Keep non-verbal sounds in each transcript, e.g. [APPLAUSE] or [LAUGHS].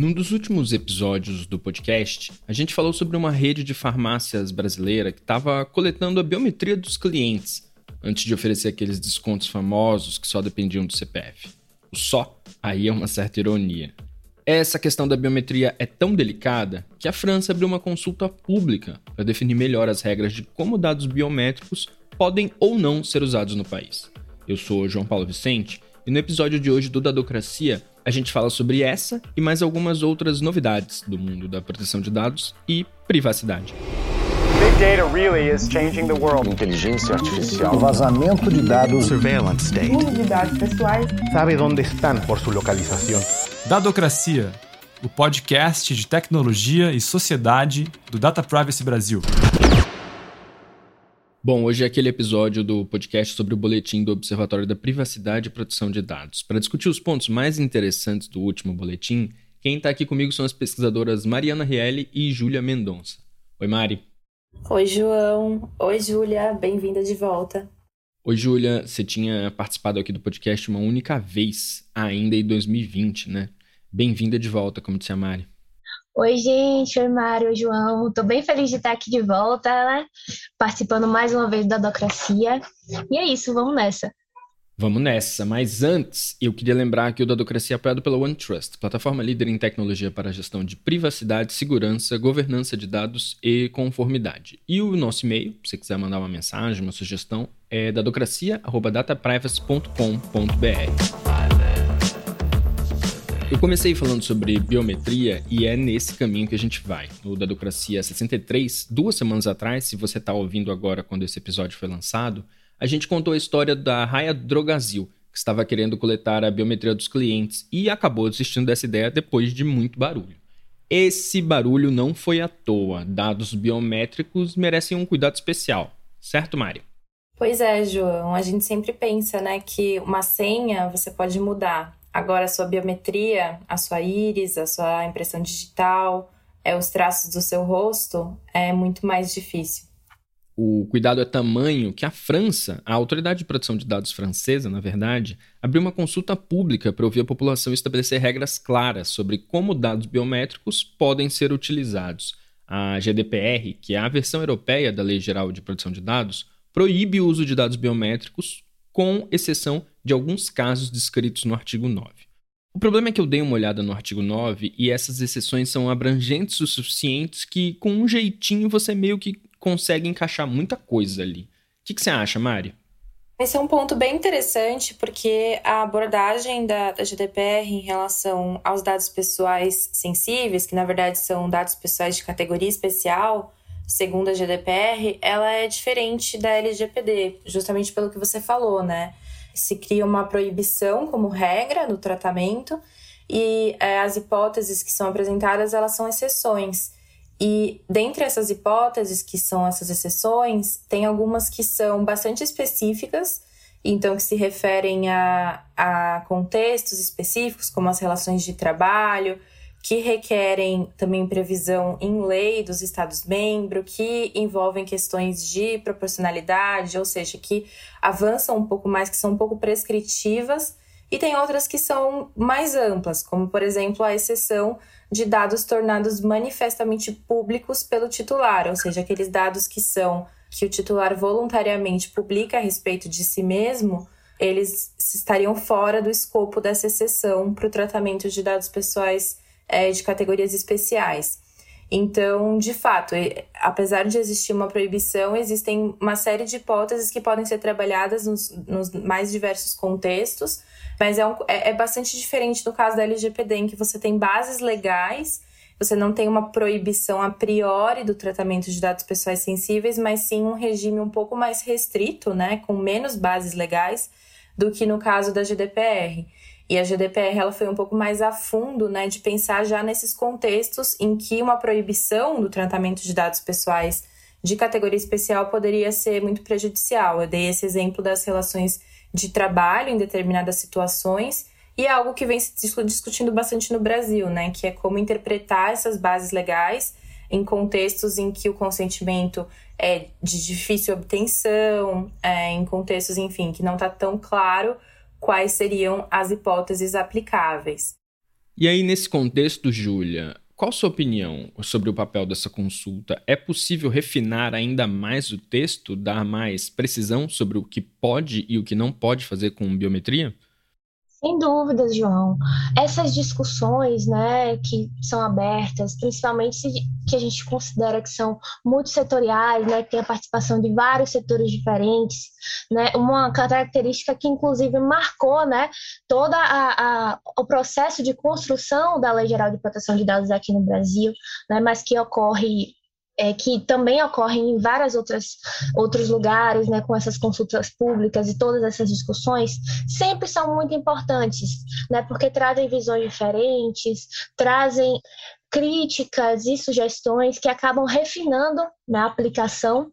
Num dos últimos episódios do podcast, a gente falou sobre uma rede de farmácias brasileira que estava coletando a biometria dos clientes antes de oferecer aqueles descontos famosos que só dependiam do CPF. O só aí é uma certa ironia. Essa questão da biometria é tão delicada que a França abriu uma consulta pública para definir melhor as regras de como dados biométricos podem ou não ser usados no país. Eu sou João Paulo Vicente e no episódio de hoje do Dadocracia a gente fala sobre essa e mais algumas outras novidades do mundo da proteção de dados e privacidade. Big data really is changing the world. Inteligência artificial. Vazamento de dados. Surveillance state. Uso de dados pessoais. Sabe onde estão por sua localização. Dadocracia, o podcast de tecnologia e sociedade do Data Privacy Brasil. Bom, hoje é aquele episódio do podcast sobre o boletim do Observatório da Privacidade e Proteção de Dados. Para discutir os pontos mais interessantes do último boletim, quem está aqui comigo são as pesquisadoras Mariana Rielli e Júlia Mendonça. Oi, Mari. Oi, João. Oi, Júlia. Bem-vinda de volta. Oi, Júlia. Você tinha participado aqui do podcast uma única vez, ainda em 2020, né? Bem-vinda de volta, como disse a Mari. Oi, gente. Oi, Mário. Oi, João. Tô bem feliz de estar aqui de volta, né? Participando mais uma vez da Docracia. E é isso, vamos nessa. Vamos nessa, mas antes eu queria lembrar que o Dadocracia é apoiado pela OneTrust, plataforma líder em tecnologia para a gestão de privacidade, segurança, governança de dados e conformidade. E o nosso e-mail, se você quiser mandar uma mensagem, uma sugestão, é dadocracia.dataprivacy.com.br. Eu comecei falando sobre biometria e é nesse caminho que a gente vai. No Dadocracia 63, duas semanas atrás, se você está ouvindo agora quando esse episódio foi lançado, a gente contou a história da Raia Drogazil, que estava querendo coletar a biometria dos clientes e acabou desistindo dessa ideia depois de muito barulho. Esse barulho não foi à toa. Dados biométricos merecem um cuidado especial, certo, Mari? Pois é, João. A gente sempre pensa, né, que uma senha você pode mudar, Agora, a sua biometria, a sua íris, a sua impressão digital, é, os traços do seu rosto, é muito mais difícil. O cuidado é tamanho que a França, a Autoridade de Proteção de Dados francesa, na verdade, abriu uma consulta pública para ouvir a população estabelecer regras claras sobre como dados biométricos podem ser utilizados. A GDPR, que é a versão europeia da Lei Geral de Proteção de Dados, proíbe o uso de dados biométricos com exceção de alguns casos descritos no artigo 9. O problema é que eu dei uma olhada no artigo 9 e essas exceções são abrangentes o suficientes que, com um jeitinho, você meio que consegue encaixar muita coisa ali. O que, que você acha, Mari? Esse é um ponto bem interessante, porque a abordagem da, da, GDPR em relação aos dados pessoais sensíveis, que na verdade são dados pessoais de categoria especial, segundo a GDPR, ela é diferente da LGPD, justamente pelo que você falou, né? Se cria uma proibição como regra no tratamento e é, as hipóteses que são apresentadas, elas são exceções. E dentre essas hipóteses, que são essas exceções, tem algumas que são bastante específicas, então que se referem a, a contextos específicos, como as relações de trabalho, que requerem também previsão em lei dos Estados-membros, que envolvem questões de proporcionalidade, ou seja, que avançam um pouco mais, que são um pouco prescritivas, e tem outras que são mais amplas, como, por exemplo, a exceção de dados tornados manifestamente públicos pelo titular, ou seja, aqueles dados que são que o titular voluntariamente publica a respeito de si mesmo, eles estariam fora do escopo dessa exceção para o tratamento de dados pessoais é, de categorias especiais. Então, de fato, apesar de existir uma proibição, existem uma série de hipóteses que podem ser trabalhadas nos, nos mais diversos contextos, mas é, um, é, é, bastante diferente no caso da LGPD, em que você tem bases legais, você não tem uma proibição a priori do tratamento de dados pessoais sensíveis, mas sim um regime um pouco mais restrito, né, com menos bases legais, do que no caso da GDPR. E a GDPR ela foi um pouco mais a fundo, né, de pensar já nesses contextos em que uma proibição do tratamento de dados pessoais de categoria especial poderia ser muito prejudicial. Eu dei esse exemplo das relações de trabalho em determinadas situações e é algo que vem se discutindo bastante no Brasil, né, que é como interpretar essas bases legais em contextos em que o consentimento é de difícil obtenção, é, em contextos, enfim, que não está tão claro quais seriam as hipóteses aplicáveis. E aí, nesse contexto, Júlia, qual sua opinião sobre o papel dessa consulta? É possível refinar ainda mais o texto, dar mais precisão sobre o que pode e o que não pode fazer com biometria? Sem dúvidas, João. Essas discussões, né, que são abertas, principalmente que a gente considera que são multissetoriais, né, que tem a participação de vários setores diferentes, né, uma característica que inclusive marcou, né, todo o processo de construção da Lei Geral de Proteção de Dados aqui no Brasil, né, mas que ocorre é, que também ocorrem em vários outros lugares, né, com essas consultas públicas e todas essas discussões, sempre são muito importantes, né, porque trazem visões diferentes, trazem críticas e sugestões que acabam refinando na aplicação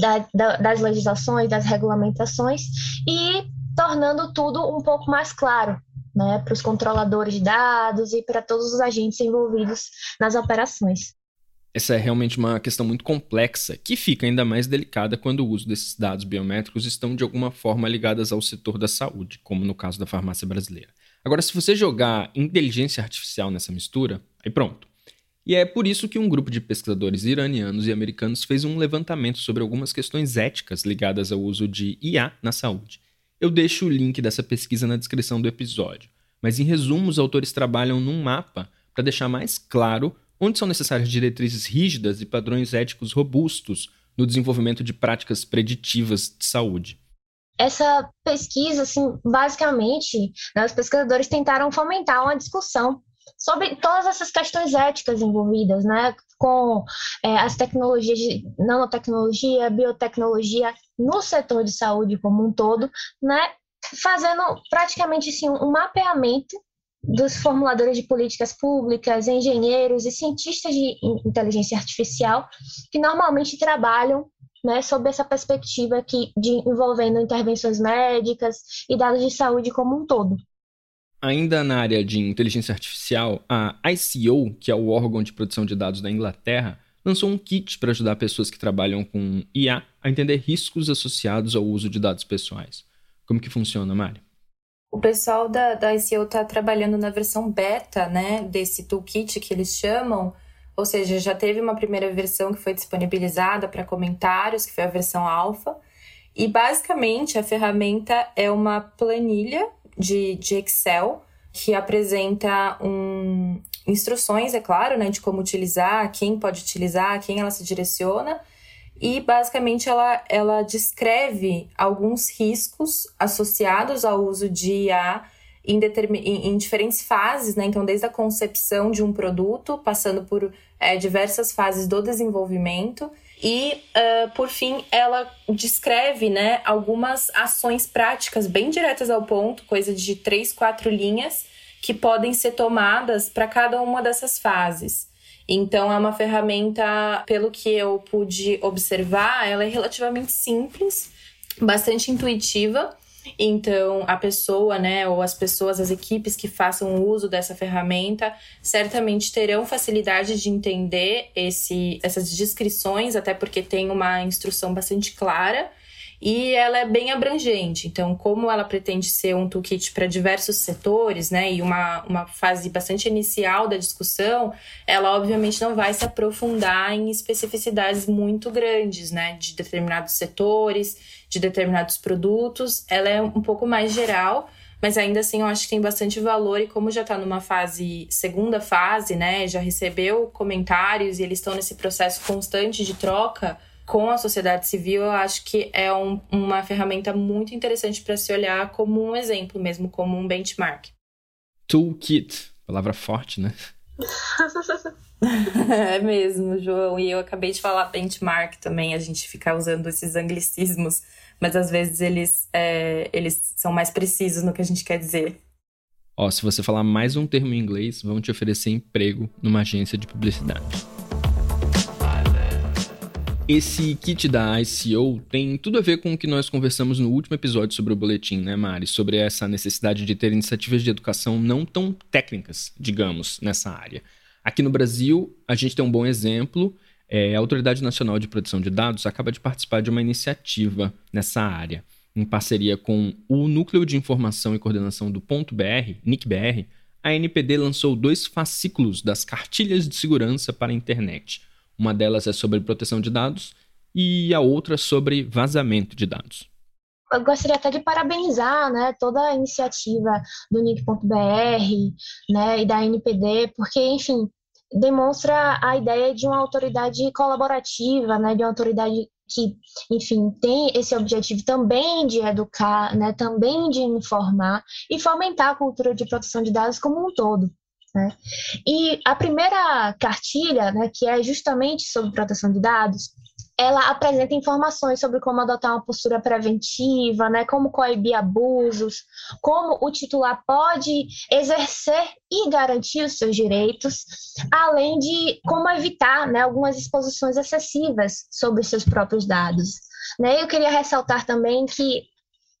da, da, das legislações, das regulamentações e tornando tudo um pouco mais claro, né, para os controladores de dados e para todos os agentes envolvidos nas operações. Essa é realmente uma questão muito complexa, que fica ainda mais delicada quando o uso desses dados biométricos estão de alguma forma ligadas ao setor da saúde, como no caso da farmácia brasileira. Agora, se você jogar inteligência artificial nessa mistura, aí pronto. E é por isso que um grupo de pesquisadores iranianos e americanos fez um levantamento sobre algumas questões éticas ligadas ao uso de IA na saúde. Eu deixo o link dessa pesquisa na descrição do episódio, mas em resumo, os autores trabalham num mapa para deixar mais claro onde são necessárias diretrizes rígidas e padrões éticos robustos no desenvolvimento de práticas preditivas de saúde. Essa pesquisa, assim, basicamente, né, os pesquisadores tentaram fomentar uma discussão sobre todas essas questões éticas envolvidas, né, com é, as tecnologias de nanotecnologia, biotecnologia no setor de saúde como um todo, né, fazendo praticamente assim, um mapeamento dos formuladores de políticas públicas, engenheiros e cientistas de inteligência artificial que normalmente trabalham né, sob essa perspectiva aqui de envolvendo intervenções médicas e dados de saúde como um todo. Ainda na área de inteligência artificial, a ICO, que é o órgão de produção de dados da Inglaterra, lançou um kit para ajudar pessoas que trabalham com IA a entender riscos associados ao uso de dados pessoais. Como que funciona, Mário? O pessoal da, da ICO está trabalhando na versão beta, né, desse toolkit que eles chamam, ou seja, já teve uma primeira versão que foi disponibilizada para comentários, que foi a versão alfa, e basicamente a ferramenta é uma planilha de, de Excel que apresenta um, instruções, é claro, né, de como utilizar, quem pode utilizar, quem ela se direciona, e basicamente ela, ela descreve alguns riscos associados ao uso de IA em, em, em, diferentes fases, né? Então, desde a concepção de um produto, passando por é, diversas fases do desenvolvimento. E, uh, por fim, ela descreve né, algumas ações práticas bem diretas ao ponto, coisa de três, quatro linhas, que podem ser tomadas para cada uma dessas fases. Então, é uma ferramenta, pelo que eu pude observar, ela é relativamente simples, bastante intuitiva. Então, a pessoa, né, ou as pessoas, as equipes que façam uso dessa ferramenta, certamente terão facilidade de entender esse, essas descrições, até porque tem uma instrução bastante clara e ela é bem abrangente. Então, como ela pretende ser um toolkit para diversos setores, né, e uma, uma fase bastante inicial da discussão, ela obviamente não vai se aprofundar em especificidades muito grandes, né, de determinados setores, de determinados produtos. Ela é um pouco mais geral. Mas ainda assim, eu acho que tem bastante valor, e como já está numa fase, segunda fase, né? Já recebeu comentários e eles estão nesse processo constante de troca, com a sociedade civil, eu acho que é um, uma ferramenta muito interessante para se olhar como um exemplo mesmo, como um benchmark. Toolkit, palavra forte, né? [LAUGHS] é mesmo, João. E eu acabei de falar benchmark também, a gente fica usando esses anglicismos, mas às vezes eles, é, eles são mais precisos no que a gente quer dizer. Ó, se você falar mais um termo em inglês, vão te oferecer emprego numa agência de publicidade. Esse kit da ICO tem tudo a ver com o que nós conversamos no último episódio sobre o boletim, né, Mari? Sobre essa necessidade de ter iniciativas de educação não tão técnicas, digamos, nessa área. Aqui no Brasil, a gente tem um bom exemplo. É, a Autoridade Nacional de Proteção de Dados acaba de participar de uma iniciativa nessa área, em parceria com o Núcleo de Informação e Coordenação do Ponto BR, NICBR, a NPD lançou dois fascículos das cartilhas de segurança para a internet. Uma delas é sobre proteção de dados e a outra sobre vazamento de dados. Eu gostaria até de parabenizar né, toda a iniciativa do NIC.br né, e da NPD, porque, enfim, demonstra a ideia de uma autoridade colaborativa, né, de uma autoridade que, enfim, tem esse objetivo também de educar, né, também de informar e fomentar a cultura de proteção de dados como um todo. Né? E a primeira cartilha, né, que é justamente sobre proteção de dados, ela apresenta informações sobre como adotar uma postura preventiva, né, como coibir abusos, como o titular pode exercer e garantir os seus direitos, além de como evitar né, algumas exposições excessivas sobre seus próprios dados. Né? Eu queria ressaltar também que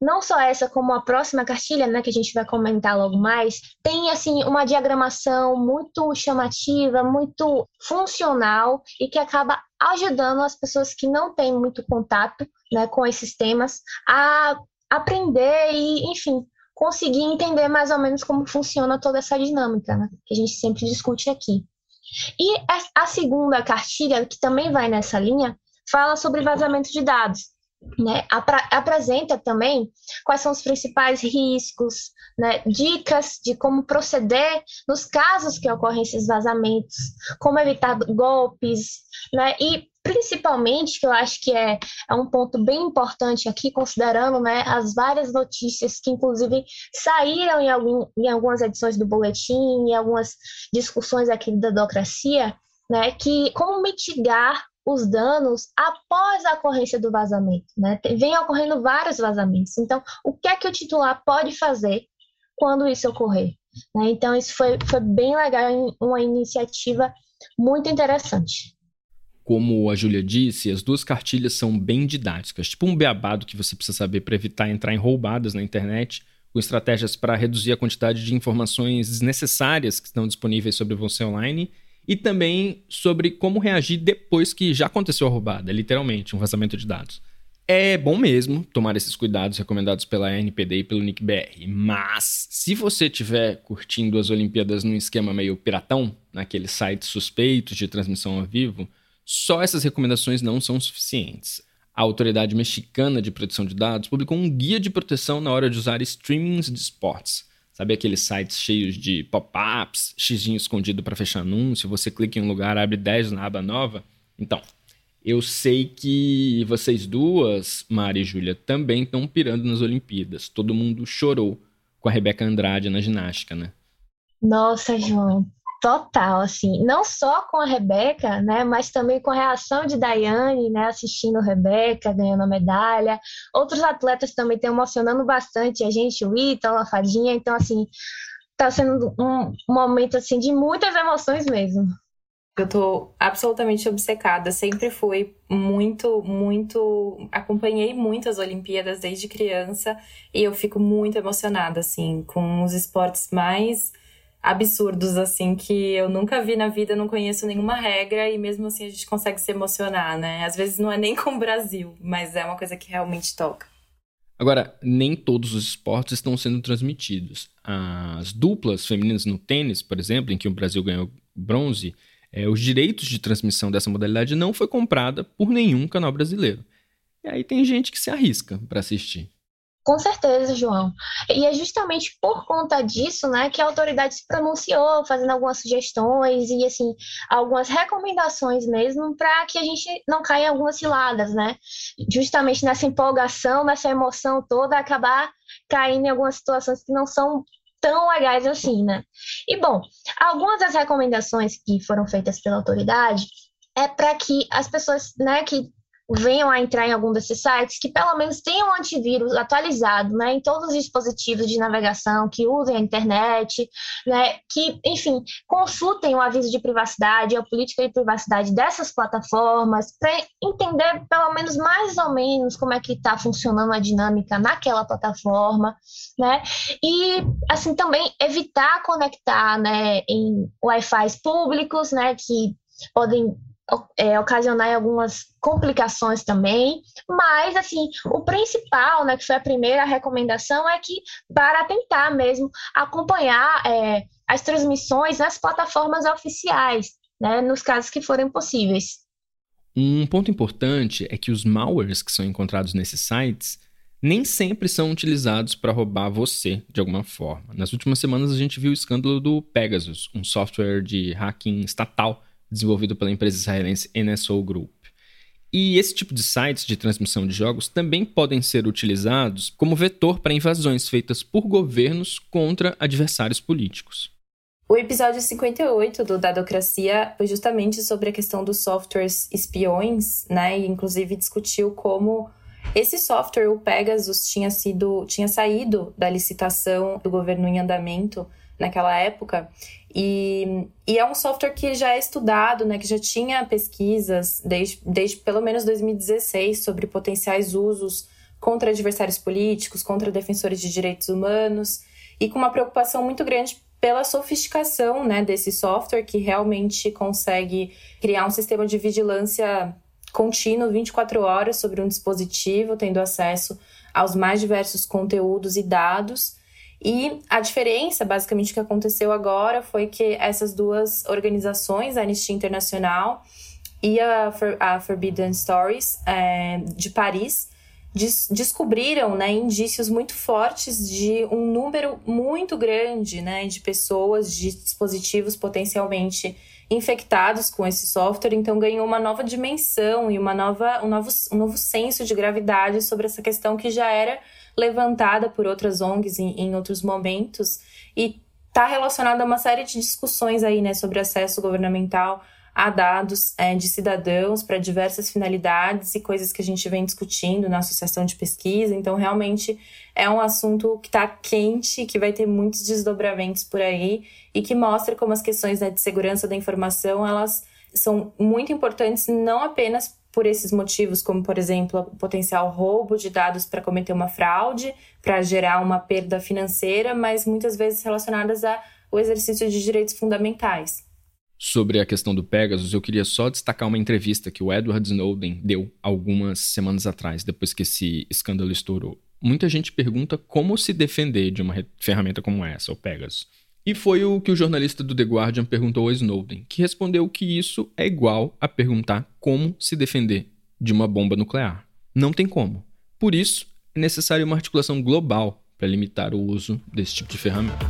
não só essa, como a próxima cartilha, né, que a gente vai comentar logo mais, tem assim uma diagramação muito chamativa, muito funcional e que acaba ajudando as pessoas que não têm muito contato, né, com esses temas a aprender e, enfim, conseguir entender mais ou menos como funciona toda essa dinâmica, né, que a gente sempre discute aqui. E a segunda cartilha, que também vai nessa linha, fala sobre vazamento de dados né, apresenta também quais são os principais riscos, né, dicas de como proceder nos casos que ocorrem esses vazamentos, como evitar golpes, né, e principalmente, que eu acho que é, é um ponto bem importante aqui, considerando né, as várias notícias que, inclusive, saíram em, algum, em algumas edições do boletim, em algumas discussões aqui da democracia, né, que como mitigar os danos após a ocorrência do vazamento. Né? Vem ocorrendo vários vazamentos. Então, o que é que o titular pode fazer quando isso ocorrer? Né? Então, isso foi, foi bem legal, uma iniciativa muito interessante. Como a Júlia disse, as duas cartilhas são bem didáticas, tipo um beabado que você precisa saber para evitar entrar em roubadas na internet, com estratégias para reduzir a quantidade de informações desnecessárias que estão disponíveis sobre você online e também sobre como reagir depois que já aconteceu a roubada, literalmente, um vazamento de dados. É bom mesmo tomar esses cuidados recomendados pela NPD e pelo NICBR, mas se você estiver curtindo as Olimpíadas num esquema meio piratão, naqueles sites suspeitos de transmissão ao vivo, só essas recomendações não são suficientes. A Autoridade Mexicana de Proteção de Dados publicou um guia de proteção na hora de usar streamings de esportes. Sabe aqueles sites cheios de pop-ups, xizinho escondido para fechar anúncio, você clica em um lugar, abre 10 na aba nova? Então, eu sei que vocês duas, Mari e Júlia, também estão pirando nas Olimpíadas. Todo mundo chorou com a Rebeca Andrade na ginástica, né? Nossa, João, Total, assim, não só com a Rebeca, né, mas também com a reação de Daiane, né, assistindo Rebeca, ganhando a medalha. Outros atletas também estão emocionando bastante a gente, o Ita, a Fadinha, então, assim, tá sendo um momento, assim, de muitas emoções mesmo. Eu tô absolutamente obcecada, sempre fui muito, muito. Acompanhei muito as Olimpíadas desde criança e eu fico muito emocionada, assim, com os esportes mais absurdos, assim, que eu nunca vi na vida, não conheço nenhuma regra e mesmo assim a gente consegue se emocionar, né? Às vezes não é nem com o Brasil, mas é uma coisa que realmente toca. Agora, nem todos os esportes estão sendo transmitidos. As duplas femininas no tênis, por exemplo, em que o Brasil ganhou bronze, é, os direitos de transmissão dessa modalidade não foi comprada por nenhum canal brasileiro. E aí tem gente que se arrisca para assistir. Com certeza, João. E é justamente por conta disso, né, que a autoridade se pronunciou, fazendo algumas sugestões e assim algumas recomendações mesmo para que a gente não caia em algumas ciladas, né? Justamente nessa empolgação, nessa emoção toda, acabar caindo em algumas situações que não são tão legais assim, né? E bom, algumas das recomendações que foram feitas pela autoridade é para que as pessoas, né, que venham a entrar em algum desses sites que pelo menos tenham um antivírus atualizado né, em todos os dispositivos de navegação que usem a internet, né, que, enfim, consultem o aviso de privacidade, a política de privacidade dessas plataformas, para entender pelo menos mais ou menos como é que está funcionando a dinâmica naquela plataforma, né, e assim também evitar conectar né, em Wi-Fi públicos, né, que podem é, ocasionar algumas complicações também, mas assim, o principal, né, que foi a primeira recomendação, é que para tentar mesmo acompanhar é, as transmissões nas plataformas oficiais, né, nos casos que forem possíveis. Um ponto importante é que os malwares que são encontrados nesses sites nem sempre são utilizados para roubar você de alguma forma. Nas últimas semanas a gente viu o escândalo do Pegasus, um software de hacking estatal desenvolvido pela empresa israelense NSO Group. E esse tipo de sites de transmissão de jogos também podem ser utilizados como vetor para invasões feitas por governos contra adversários políticos. O episódio 58 do Dadocracia foi justamente sobre a questão dos softwares espiões, né? E inclusive discutiu como esse software, o Pegasus, tinha sido tinha saído da licitação do governo em andamento naquela época. E, e, é um software que já é estudado, né, que já tinha pesquisas desde, desde pelo menos 2016 sobre potenciais usos contra adversários políticos, contra defensores de direitos humanos, e com uma preocupação muito grande pela sofisticação né, desse software que realmente consegue criar um sistema de vigilância contínuo 24 horas sobre um dispositivo, tendo acesso aos mais diversos conteúdos e dados. E a diferença, basicamente, que aconteceu agora foi que essas duas organizações, a Anistia Internacional e a, For a Forbidden Stories é, de Paris, des descobriram né, indícios muito fortes de um número muito grande né, de pessoas, de dispositivos potencialmente infectados com esse software, então ganhou uma nova dimensão e uma nova, um, novo, um novo senso de gravidade sobre essa questão que já era levantada por outras ONGs em, em outros momentos e está relacionada a uma série de discussões aí, né, sobre acesso governamental a dados é, de cidadãos para diversas finalidades e coisas que a gente vem discutindo na associação de pesquisa. Então, realmente é um assunto que está quente, que vai ter muitos desdobramentos por aí e que mostra como as questões né, de segurança da informação elas são muito importantes não apenas por esses motivos, como por exemplo o potencial roubo de dados para cometer uma fraude, para gerar uma perda financeira, mas muitas vezes relacionadas ao exercício de direitos fundamentais sobre a questão do Pegasus, eu queria só destacar uma entrevista que o Edward Snowden deu algumas semanas atrás, depois que esse escândalo estourou. Muita gente pergunta como se defender de uma ferramenta como essa, o Pegasus. E foi o que o jornalista do The Guardian perguntou ao Snowden, que respondeu que isso é igual a perguntar como se defender de uma bomba nuclear. Não tem como. Por isso, é necessária uma articulação global para limitar o uso desse tipo de ferramenta.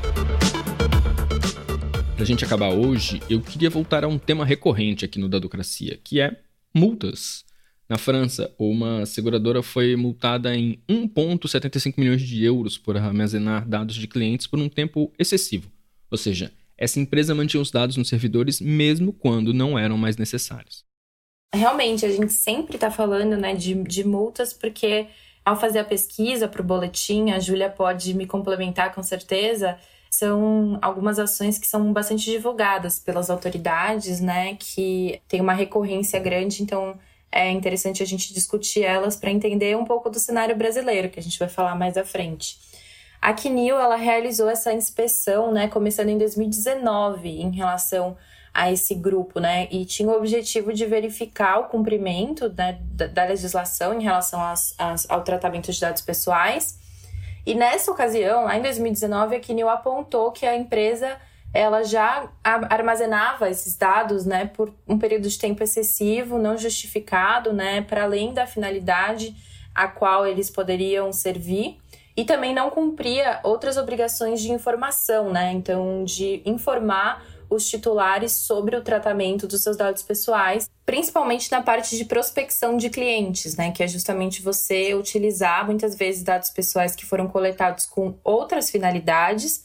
Para a gente acabar hoje, eu queria voltar a um tema recorrente aqui no Dadocracia, que é multas. Na França, uma seguradora foi multada em 1,75 milhões de euros por armazenar dados de clientes por um tempo excessivo. Ou seja, essa empresa mantinha os dados nos servidores mesmo quando não eram mais necessários. Realmente, a gente sempre está falando né, de, de multas porque, ao fazer a pesquisa para o boletim, a Júlia pode me complementar com certeza são algumas ações que são bastante divulgadas pelas autoridades, né, que tem uma recorrência grande, então é interessante a gente discutir elas para entender um pouco do cenário brasileiro, que a gente vai falar mais à frente. A CNIL, ela realizou essa inspeção, né, começando em 2019, em relação a esse grupo, né, e tinha o objetivo de verificar o cumprimento né, da, da legislação em relação às, às, ao tratamento de dados pessoais. E nessa ocasião, lá em 2019, a Kineo apontou que a empresa ela já armazenava esses dados, né, por um período de tempo excessivo, não justificado, né, para além da finalidade a qual eles poderiam servir, e também não cumpria outras obrigações de informação, né, então de informar os titulares sobre o tratamento dos seus dados pessoais, principalmente na parte de prospecção de clientes, né, que é justamente você utilizar muitas vezes dados pessoais que foram coletados com outras finalidades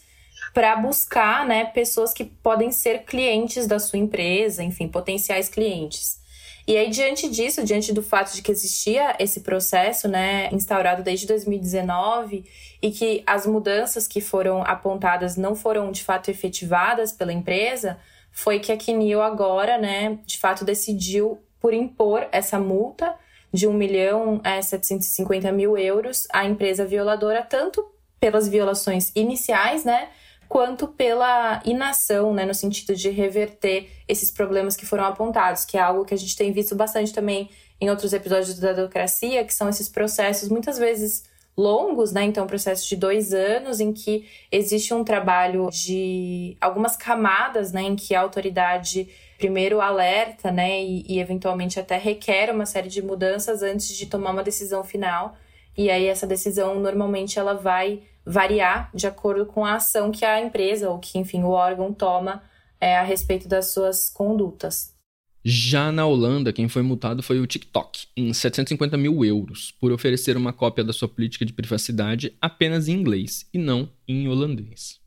para buscar, né, pessoas que podem ser clientes da sua empresa, enfim, potenciais clientes. E aí, diante disso, diante do fato de que existia esse processo, né, instaurado desde 2019 e que as mudanças que foram apontadas não foram de fato efetivadas pela empresa, foi que a Kinil agora, né, de fato decidiu por impor essa multa de 1 milhão é, 750 mil euros à empresa violadora, tanto pelas violações iniciais, né, quanto pela inação, né, no sentido de reverter esses problemas que foram apontados, que é algo que a gente tem visto bastante também em outros episódios da democracia, que são esses processos muitas vezes longos, né? Então, processo de dois anos em que existe um trabalho de algumas camadas, né? Em que a autoridade primeiro alerta, né? E, e eventualmente até requer uma série de mudanças antes de tomar uma decisão final. E aí essa decisão normalmente ela vai variar de acordo com a ação que a empresa ou que, enfim, o órgão toma é, a respeito das suas condutas. Já na Holanda, quem foi multado foi o TikTok, em 750 mil euros, por oferecer uma cópia da sua política de privacidade apenas em inglês e não em holandês.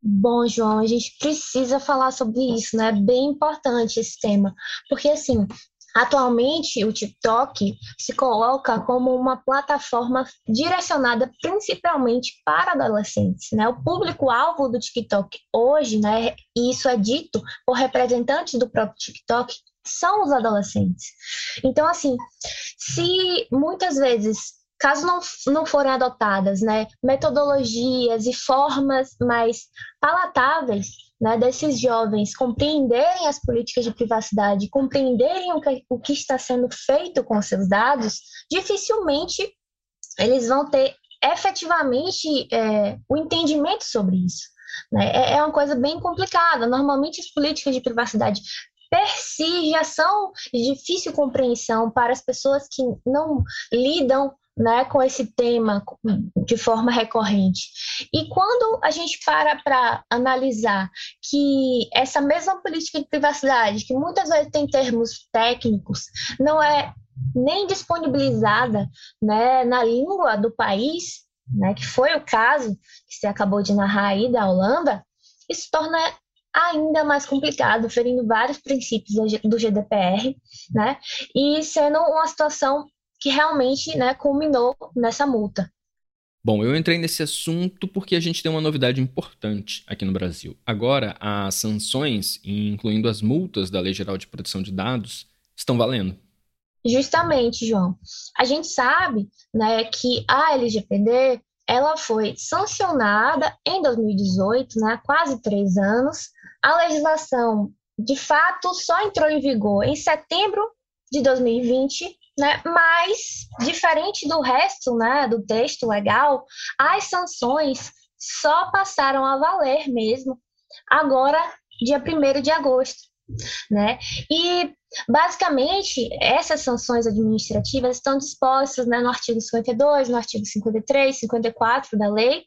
Bom, João, a gente precisa falar sobre isso, né? É bem importante esse tema, porque assim, Atualmente, o TikTok se coloca como uma plataforma direcionada principalmente para adolescentes. Né? O público-alvo do TikTok hoje, né, e isso é dito por representantes do próprio TikTok, são os adolescentes. Então, assim, se muitas vezes, caso não, não forem adotadas né, metodologias e formas mais palatáveis né, desses jovens compreenderem as políticas de privacidade, compreenderem o que, o que está sendo feito com seus dados, dificilmente eles vão ter efetivamente é, o entendimento sobre isso. Né? É, é uma coisa bem complicada. Normalmente, as políticas de privacidade per si já são de difícil compreensão para as pessoas que não lidam né, com esse tema de forma recorrente. E quando a gente para para analisar que essa mesma política de privacidade, que muitas vezes tem termos técnicos, não é nem disponibilizada né, na língua do país, né, que foi o caso que você acabou de narrar aí da Holanda, isso torna ainda mais complicado, ferindo vários princípios do GDPR, né? E sendo uma situação que realmente, né, culminou nessa multa. Bom, eu entrei nesse assunto porque a gente tem uma novidade importante aqui no Brasil. Agora, as sanções, incluindo as multas da Lei Geral de Proteção de Dados, estão valendo. Justamente, João. A gente sabe, né, que a LGPD ela foi sancionada em 2018, né, quase três anos, a legislação, de fato, só entrou em vigor em setembro de 2020, né? Mas, diferente do resto né, do texto legal, as sanções só passaram a valer mesmo agora, dia 1 de agosto. Né? E, basicamente, essas sanções administrativas estão dispostas né, no artigo 52, no artigo 53, 54 da lei,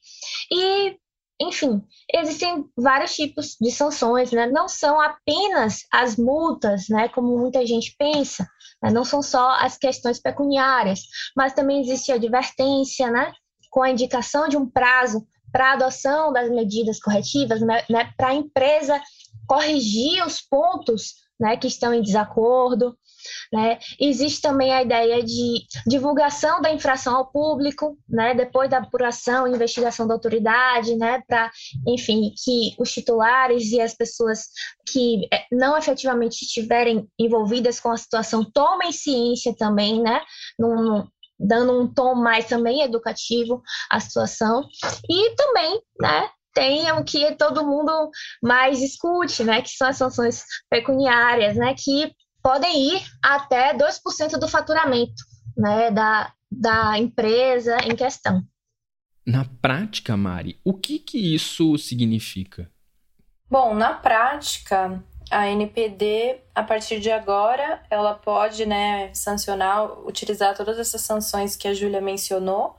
e enfim, existem vários tipos de sanções, né? Não são apenas as multas, né? Como muita gente pensa, né? não são só as questões pecuniárias, mas também existe a advertência, né? Com a indicação de um prazo para a adoção das medidas corretivas, né? né para a empresa corrigir os pontos, né? Que estão em desacordo. Né? Existe também a ideia de divulgação da infração ao público, né? depois da apuração e investigação da autoridade, né? para, enfim, que os titulares e as pessoas que eh, não efetivamente estiverem envolvidas com a situação tomem ciência também, né? Num, dando um tom mais também educativo à situação. E também, né, tem o que todo mundo mais discute, né, que são as sanções pecuniárias, né, que podem ir até 2% do faturamento né, da, da empresa em questão. Na prática, Mari, o que, que isso significa? Bom, na prática, a NPD, a partir de agora, ela pode né, sancionar, utilizar todas essas sanções que a Júlia mencionou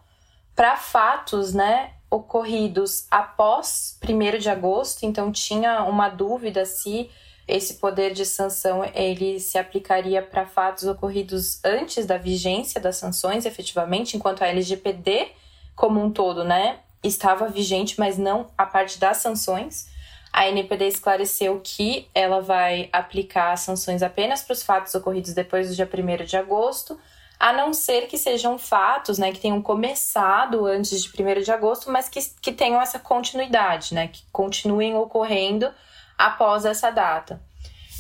para fatos né, ocorridos após 1 de agosto. Então, tinha uma dúvida se esse poder de sanção ele se aplicaria para fatos ocorridos antes da vigência das sanções, efetivamente, enquanto a LGPD como um todo, né, estava vigente, mas não a parte das sanções. A NPD esclareceu que ela vai aplicar sanções apenas para os fatos ocorridos depois do dia 1 de agosto, a não ser que sejam fatos né, que tenham começado antes de 1 de agosto, mas que, que tenham essa continuidade, né, que continuem ocorrendo após essa data.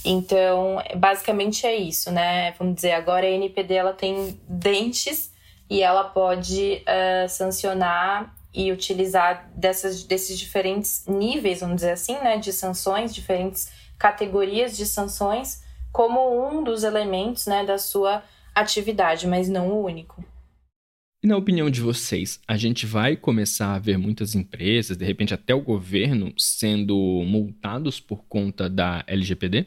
Então, basicamente é isso, né? Vamos dizer, agora a NPD ela tem dentes e ela pode uh, sancionar e utilizar dessas, desses diferentes níveis, vamos dizer assim, né, de sanções, diferentes categorias de sanções, como um dos elementos né, da sua atividade, mas não o único. E na opinião de vocês, a gente vai começar a ver muitas empresas, de repente até o governo, sendo multados por conta da LGPD?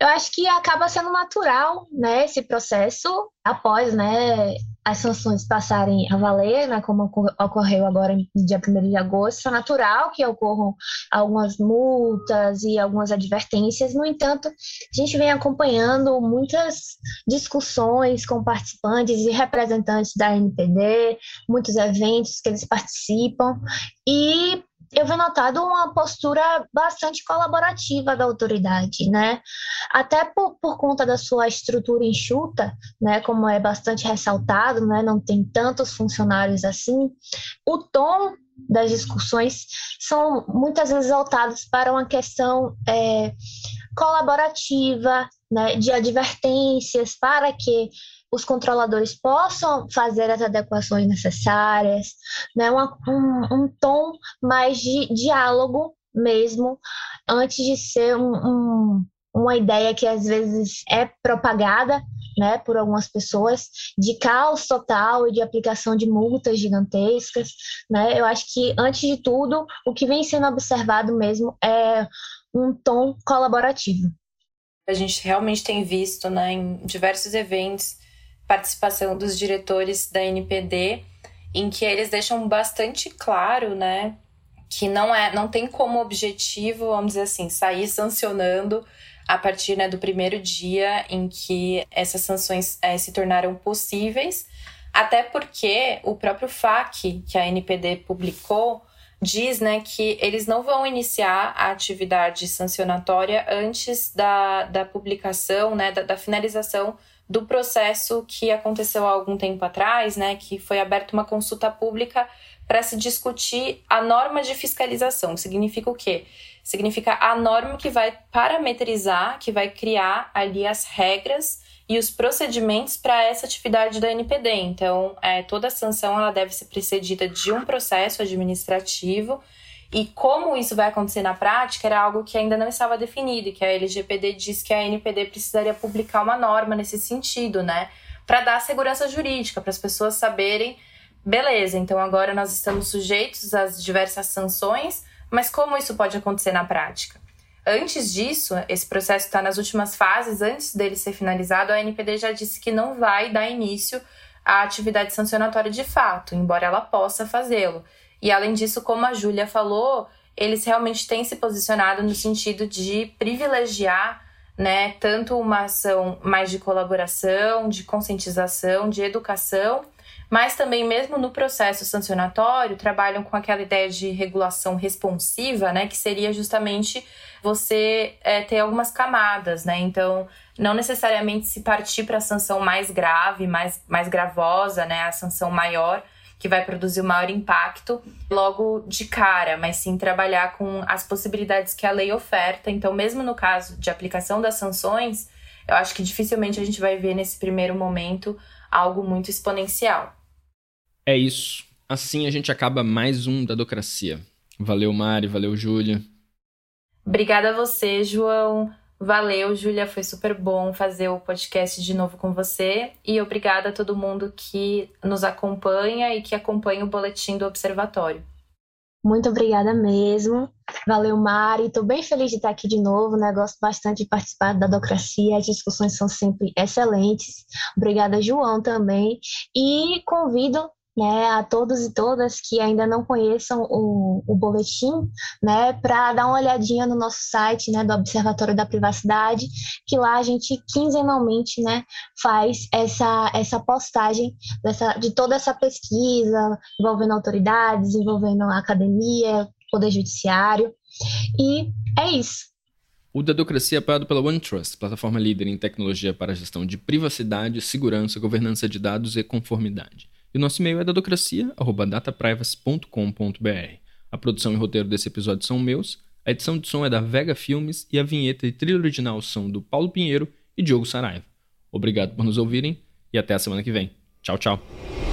Eu acho que acaba sendo natural, né, esse processo após, né, as sanções passarem a valer, né, como ocorreu agora no dia 1 de agosto, é natural que ocorram algumas multas e algumas advertências. No entanto, a gente vem acompanhando muitas discussões com participantes e representantes da NPD, muitos eventos que eles participam, e eu venho notado uma postura bastante colaborativa da autoridade, né? Até por, por conta da sua estrutura enxuta, né? Como é bastante ressaltado, né? Não tem tantos funcionários assim. O tom das discussões são muitas vezes voltados para uma questão é, colaborativa, né? De advertências para que os controladores possam fazer as adequações necessárias, né? Uma, um, um tom mais de diálogo mesmo, antes de ser um, um, uma ideia que às vezes é propagada né, por algumas pessoas, de caos total e de aplicação de multas gigantescas. Né? Eu acho que, antes de tudo, o que vem sendo observado mesmo é um tom colaborativo. A gente realmente tem visto né, em diversos eventos participação dos diretores da NPD, em que eles deixam bastante claro, né, que não é, não tem como objetivo, vamos dizer assim, sair sancionando a partir né, do primeiro dia em que essas sanções é, se tornaram possíveis, até porque o próprio FAC que a NPD publicou diz né, que eles não vão iniciar a atividade sancionatória antes da, da publicação, né, da, da finalização do processo que aconteceu há algum tempo atrás, né, que foi aberta uma consulta pública para se discutir a norma de fiscalização. Significa o quê? Significa a norma que vai parametrizar, que vai criar ali as regras e os procedimentos para essa atividade da NPD. Então, é, toda sanção ela deve ser precedida de um processo administrativo e como isso vai acontecer na prática era algo que ainda não estava definido, que a LGPD diz que a NPD precisaria publicar uma norma nesse sentido, né? Para dar segurança jurídica, para as pessoas saberem, beleza, então agora nós estamos sujeitos às diversas sanções, mas como isso pode acontecer na prática? Antes disso, esse processo está nas últimas fases, antes dele ser finalizado, a NPD já disse que não vai dar início à atividade sancionatória de fato, embora ela possa fazê-lo. E além disso, como a Júlia falou, eles realmente têm se posicionado no sentido de privilegiar né, tanto uma ação mais de colaboração, de conscientização, de educação, mas também mesmo no processo sancionatório trabalham com aquela ideia de regulação responsiva, né, que seria justamente você é, ter algumas camadas, né? Então, não necessariamente se partir para a sanção mais grave, mais, mais gravosa, né, a sanção maior, que vai produzir o maior impacto logo de cara, mas sim trabalhar com as possibilidades que a lei oferta. Então, mesmo no caso de aplicação das sanções, eu acho que dificilmente a gente vai ver nesse primeiro momento algo muito exponencial. É isso. Assim a gente acaba mais um da Docracia. Valeu, Mari, valeu, Júlia. Obrigada a você, João. Valeu, Júlia, foi super bom fazer o podcast de novo com você. E obrigada a todo mundo que nos acompanha e que acompanha o boletim do Observatório. Muito obrigada mesmo. Valeu, Mari. Estou bem feliz de estar aqui de novo, né? Gosto bastante de participar da Docracia. As discussões são sempre excelentes. Obrigada, João, também. E convido né, a todos e todas que ainda não conheçam o, o boletim, né, para dar uma olhadinha no nosso site, né, do Observatório da Privacidade, que lá a gente quinzenalmente, né, faz essa essa postagem dessa, de toda essa pesquisa envolvendo autoridades, envolvendo a academia, poder judiciário, e é isso. O Dedocracia é apoiado pela OneTrust, plataforma líder em tecnologia para gestão de privacidade, segurança, governança de dados e conformidade. E o nosso e-mail é dadocracia.dataprivacy.com.br. A produção e roteiro desse episódio são meus, a edição de som é da Vega Filmes e a vinheta e trilha original são do Paulo Pinheiro e Diogo Saraiva. Obrigado por nos ouvirem e até a semana que vem. Tchau, tchau.